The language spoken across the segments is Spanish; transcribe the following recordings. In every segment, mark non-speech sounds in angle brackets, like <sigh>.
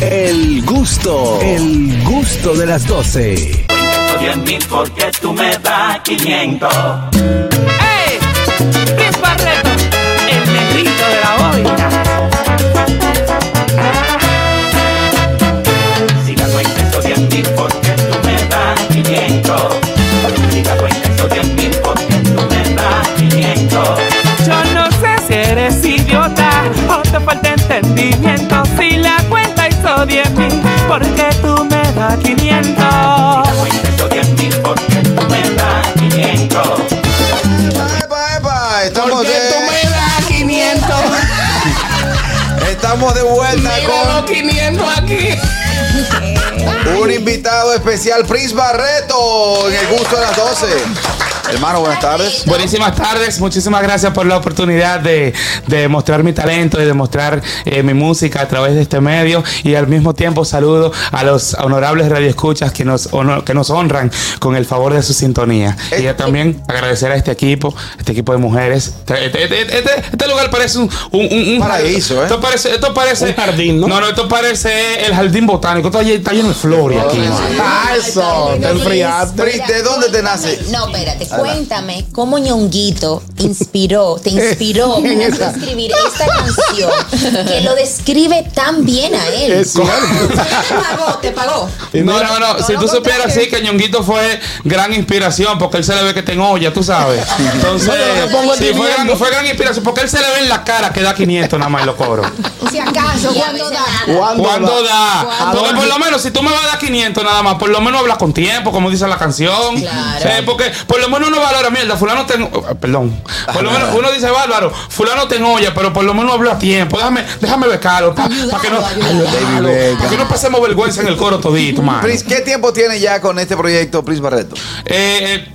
El gusto, el gusto de las 12. Diez mil porque tú me das 500. ¡Ey! Chris Barreto, el negrito de la boina. Si la cuenta son diez mil porque tú me das 500. Si la cuenta son diez mil porque tú me das 500. Yo no sé si eres idiota o te falta entendimiento. 500. La cuenta son diez mil porque tú me das 500. Epa, epa, estamos Porque tú de, me das 500. <laughs> estamos de vuelta Mira los 500 aquí. con un invitado especial, Prince Barreto, en el gusto de las 12. Hermano, buenas tardes. Buenísimas tardes, muchísimas gracias por la oportunidad de, de mostrar mi talento y de mostrar eh, mi música a través de este medio y al mismo tiempo saludo a los honorables radioescuchas que nos, honor- que nos honran con el favor de su sintonía. Eh, Y también agradecer a este equipo, este equipo de mujeres. Este, este- este- este- lugar parece un, un, un- un- Paraíso, ¿eh? Esto parece, esto parece Un jardín, ¿no? No, no, esto parece el jardín botánico. Esto está lleno de flores aquí. Ah, eso. Te enfriaste. ¿de dónde te nace? No, espérate, cuéntame cómo ñonguito inspiró, te <laughs> inspiró En para escribir esta canción que lo describe tan bien a él. Es cierto. <laughs> Te pagó, te pagó. No, no, no. Si tú supieras así que Ñonguito fue gran inspiración porque él se le ve que te olla, tú sabes. Entonces, sí, fue, gran, 500. fue gran inspiración porque él se le ve en la cara que da 500 nada más en los cobros. <laughs> Si acaso, cuando da. ¿Cuándo ¿Cuándo da? da? Porque por lo menos, si tú me vas a dar 500 nada más, por lo menos hablas con tiempo, como dice la canción. Claro. Eh, porque por lo menos uno valora, mierda, fulano te... eh, Perdón. Por lo menos uno dice, bárbaro, fulano te olla, pero por lo menos hablo a tiempo. Déjame, déjame becarlo. Para que no... Para que no pasemos vergüenza en el coro todito, man. ¿qué tiempo tiene ya con este proyecto, Prince Barreto? Eh,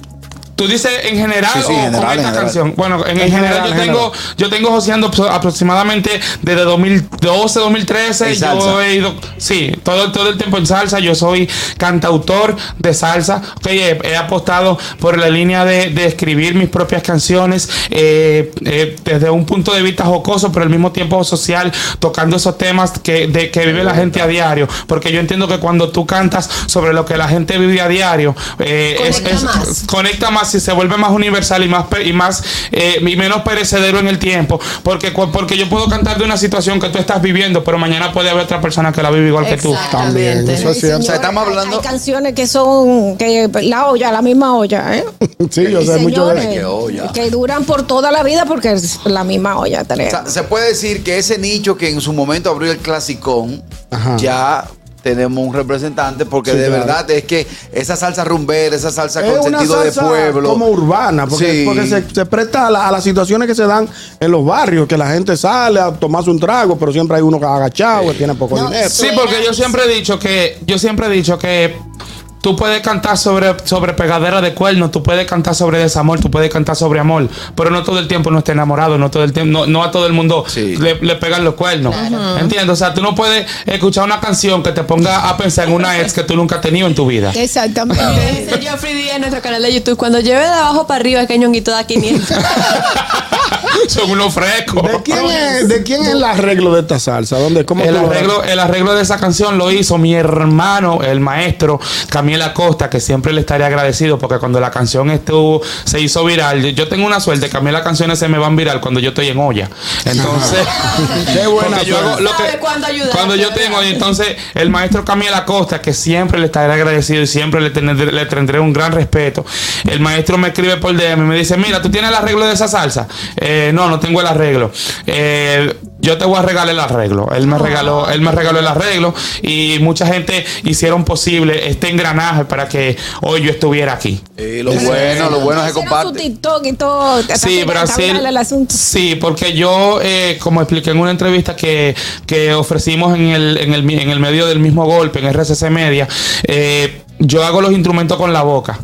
¿Tú dices en general Sí, sí, o en general, con en esta general. canción? Bueno, en, en En general, general, yo en tengo yo tengo joseando apro- aproximadamente desde 2012, 2013. En Yo he ido, sí, todo, todo el tiempo en salsa. Yo soy cantautor de salsa. Ok, he, he apostado por la línea de, de escribir mis propias canciones eh, eh, desde un punto de vista jocoso, pero al mismo tiempo social, tocando esos temas que, de, que vive la gente a diario. Porque yo entiendo que cuando tú cantas sobre lo que la gente vive a diario, eh, es- Conecta es- más. conecta más y se vuelve más universal y más y más eh, y menos perecedero en el tiempo porque porque yo puedo cantar de una situación que tú estás viviendo pero mañana puede haber otra persona que la vive igual que tú También, eso es cierto. O sea, estamos hablando- Hay canciones que son que la olla, la misma olla, ¿eh? <laughs> Sí, yo sé mucho de Qué olla. que duran por toda la vida porque es la misma olla O sea, se puede decir que ese nicho que en su momento abrió el clasicón, Ajá. ya tenemos un representante, porque Sí, de claro. verdad es que esa salsa rumbera, esa salsa Es con una sentido de pueblo. como urbana, porque, Sí. porque se, se presta a, la- a las situaciones que se dan en los barrios, que la gente sale a tomarse un trago, pero siempre hay uno que ha agachado, que tiene poco No, dinero. sí porque yo siempre he dicho que yo siempre he dicho que Tú puedes cantar sobre, sobre pegadera de cuernos, tú puedes cantar sobre desamor, tú puedes cantar sobre amor, pero no todo el tiempo no esté enamorado, no todo el tiempo, no, no a todo el mundo Sí. le, le pegan los cuernos. ¿Entiendes? O sea, tú no puedes escuchar una canción que te ponga a pensar en una ex que tú nunca has tenido en tu vida. Exactamente. Dice Geoffrey Díaz en nuestro canal de YouTube. Cuando lleve de abajo para arriba, es que ñonguito da 500. <laughs> <laughs> Son unos frescos. ¿De quién, es, ¿De quién es el arreglo de esta salsa? ¿Dónde, cómo El arreglo, el arreglo de esa canción lo hizo mi hermano, el maestro Camila Acosta, que siempre le estaré agradecido porque cuando la canción estuvo, se hizo viral, yo tengo una suerte que a mí las canciones se me van viral cuando yo estoy en olla. Entonces, <laughs> Qué buena yo hago lo que- Sabe cuándo ayudarte, cuando yo tengo, y entonces el maestro Camila Acosta, que siempre le estaré agradecido y siempre le tendré, le tendré un gran respeto, el maestro me escribe por DM y me dice, mira, ¿tú tienes el arreglo de esa salsa? Eh, no, no tengo el arreglo. Eh, yo te voy a regalar el arreglo. Él me regaló, él me regaló el arreglo y mucha gente hicieron posible este engranaje para que hoy yo estuviera aquí. Eh, lo bueno, lo bueno es que Hicieron su comparte. TikTok y todo. Sí, Brasil. viral el asunto. Sí, porque yo, eh, como expliqué en una entrevista que, que ofrecimos en el, en, el, en el medio del mismo golpe, en RCC Media, eh, yo hago los instrumentos con la boca.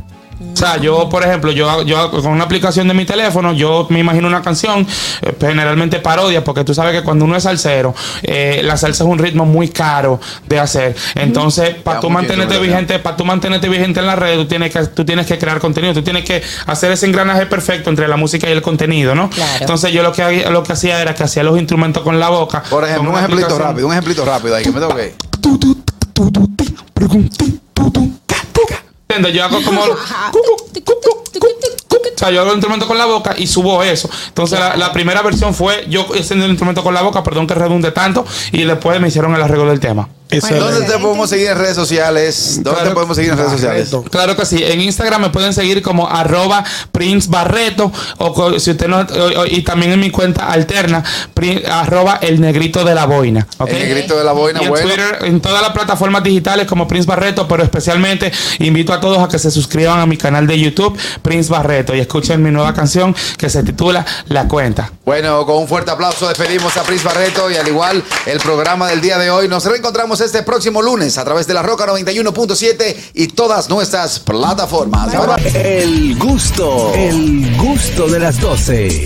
O sea, yo, por ejemplo, yo, hago- yo con una aplicación de mi teléfono, yo me imagino una canción, eh, generalmente parodia, porque tú sabes que cuando uno es salsero, eh, la salsa es un ritmo muy caro de hacer. Entonces, para tú mantenerte vigente, para tú mantenerte vigente en la red, tú tienes que, tú tienes que crear contenido, tú tienes que hacer ese engranaje perfecto entre la música y el contenido, ¿no? Claro. Entonces yo lo que lo que hacía era que hacía los instrumentos con la boca. Por ejemplo, un ejemplito aplicación. rápido, un ejemplito rápido ahí, que me tengo que ir. ¿Entiendes? Yo hago como. <laughs> O sea, yo hago el instrumento con la boca y subo eso. Entonces, la, la primera versión fue yo haciendo el instrumento con la boca, perdón que redunde tanto, y después me hicieron el arreglo del tema. ¿Dónde te podemos seguir en redes sociales? ¿Dónde Claro. te podemos seguir en redes sociales? Barreto. Claro que sí. En Instagram me pueden seguir como arroba Prince Barreto. O si usted no, o- o- y también en mi cuenta alterna, prin- arroba el negrito de la boina. negrito de la boina, Y en bueno. Twitter, en todas las plataformas digitales como Prince Barreto, pero especialmente invito a todos a que se suscriban a mi canal de YouTube, Prince Barreto, y escuchen mi nueva canción que se titula La Cuenta. Bueno, con un fuerte aplauso despedimos a Pris Barreto y al igual el programa del día de hoy. Nos reencontramos este próximo lunes a través de la Roca 91.7 y todas nuestras plataformas. El gusto, el gusto de las 12.